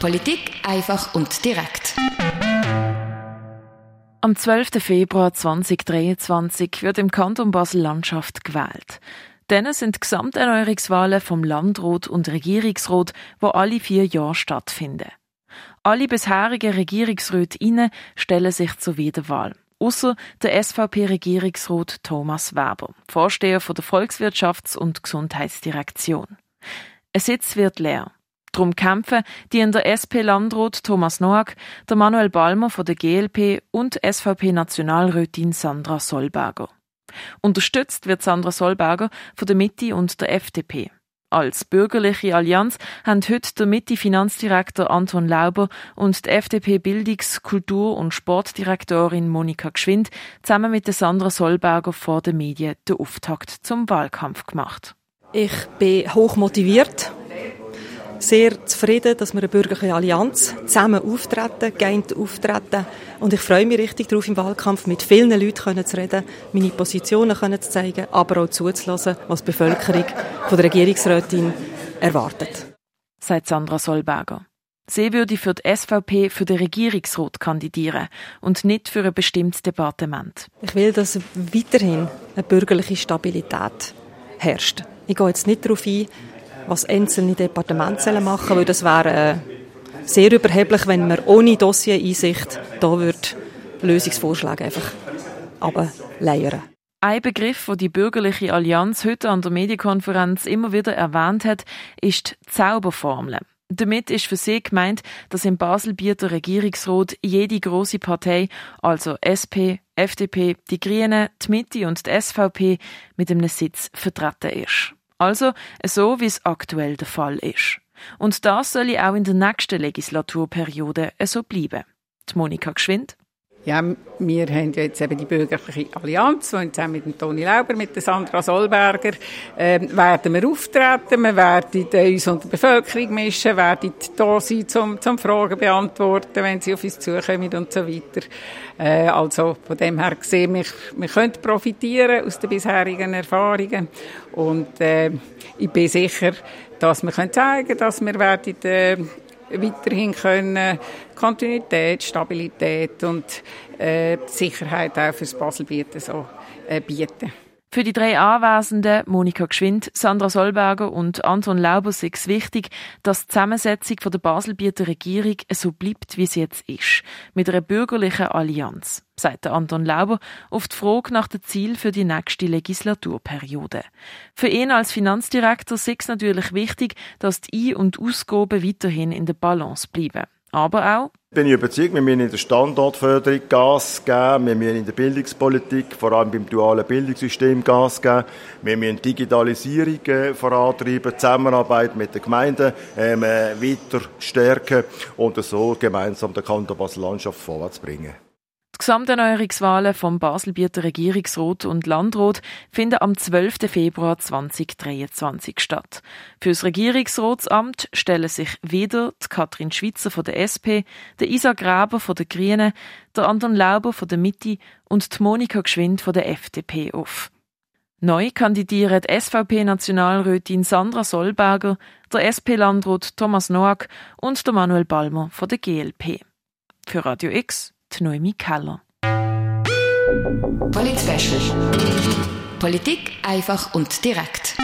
Politik einfach und direkt. Am 12. Februar 2023 wird im Kanton Basel-Landschaft gewählt. Dann sind Gesamterneuerungswahlen vom Landrat und Regierungsrat, wo alle vier Jahre stattfinden. Alle bisherigen Regierungsräte stellen sich zur Wiederwahl. Außer der SVP-Regierungsrat Thomas Weber, Vorsteher von der Volkswirtschafts- und Gesundheitsdirektion. Ein Sitz wird leer. Drum kämpfen die in der SP-Landrat Thomas Noack, der Manuel Balmer von der GLP und SVP-Nationalrätin Sandra Solberger. Unterstützt wird Sandra Solberger von der Mitte und der FDP. Als bürgerliche Allianz haben heute der Mitte-Finanzdirektor Anton Lauber und die FDP-Bildungs-, Kultur- und Sportdirektorin Monika Geschwind zusammen mit der Sandra Solberger vor den Medien den Auftakt zum Wahlkampf gemacht. Ich bin hoch motiviert sehr zufrieden, dass wir eine bürgerliche Allianz zusammen auftreten, geeint auftreten. Und ich freue mich richtig darauf, im Wahlkampf mit vielen Leuten zu reden, meine Positionen zu zeigen, aber auch zuzulassen, was die Bevölkerung von der Regierungsrätin erwartet. Sagt Sandra Solberger. Sie würde für die SVP für den Regierungsrat kandidieren und nicht für ein bestimmtes Departement. Ich will, dass weiterhin eine bürgerliche Stabilität herrscht. Ich gehe jetzt nicht darauf ein, was einzelne Departemente machen sollen, weil das wäre äh, sehr überheblich, wenn man ohne Dossiereinsicht da Lösungsvorschläge einfach ableiern. Ein Begriff, den die bürgerliche Allianz heute an der Medienkonferenz immer wieder erwähnt hat, ist die Zauberformel. Damit ist für sie gemeint, dass im Baselbieter Regierungsrat jede große Partei, also SP, FDP, die Grünen, die Mitte und die SVP, mit einem Sitz vertreten ist. Also so, wie es aktuell der Fall ist. Und das soll auch in der nächsten Legislaturperiode so bleiben. Die Monika Geschwind. Ja, wir haben jetzt eben die bürgerliche Allianz, und zusammen mit dem Toni Lauber, mit der Sandra Solberger, äh, werden wir auftreten, wir werden uns unter der Bevölkerung mischen, werden da sein, zum, zum Fragen beantworten, wenn sie auf uns zukommen und so weiter. Äh, also, von dem her gesehen, wir, wir können profitieren aus den bisherigen Erfahrungen und, äh, ich bin sicher, dass wir können zeigen, dass wir werden, äh, weiterhin können Kontinuität, Stabilität und äh, Sicherheit auch fürs Baselbieten so äh, bieten. Für die drei Anwesenden, Monika Geschwind, Sandra Solberger und Anton Lauber, ist wichtig, dass die Zusammensetzung der Baselbieter Regierung so bleibt, wie sie jetzt ist. Mit einer bürgerlichen Allianz, sagt Anton Lauber auf die Frage nach dem Ziel für die nächste Legislaturperiode. Für ihn als Finanzdirektor ist es natürlich wichtig, dass die Ein- und Ausgaben weiterhin in der Balance bleiben. Aber auch, bin ich überzeugt, wir müssen in der Standortförderung Gas geben, wir müssen in der Bildungspolitik, vor allem beim dualen Bildungssystem Gas geben, wir müssen Digitalisierung äh, vorantreiben, Zusammenarbeit mit den Gemeinden ähm, äh, weiter stärken und so gemeinsam den Kanton Basel-Landschaft vorwärts bringen. Die Gesamterneuerungswahlen vom Baselbieter Regierungsrat und Landrat finden am 12. Februar 2023 statt. Für das Regierungsratsamt stellen sich wieder die Katrin Schwitzer von der SP, der Isa Graber von der Grünen, der Anton Lauber von der Mitte und die Monika Geschwind von der FDP auf. Neu kandidieren die SVP-Nationalrätin Sandra Solberger, der SP-Landrat Thomas Noack und der Manuel Balmer von der GLP. Für Radio X die Noemi Keller. Polit Politik einfach und direkt.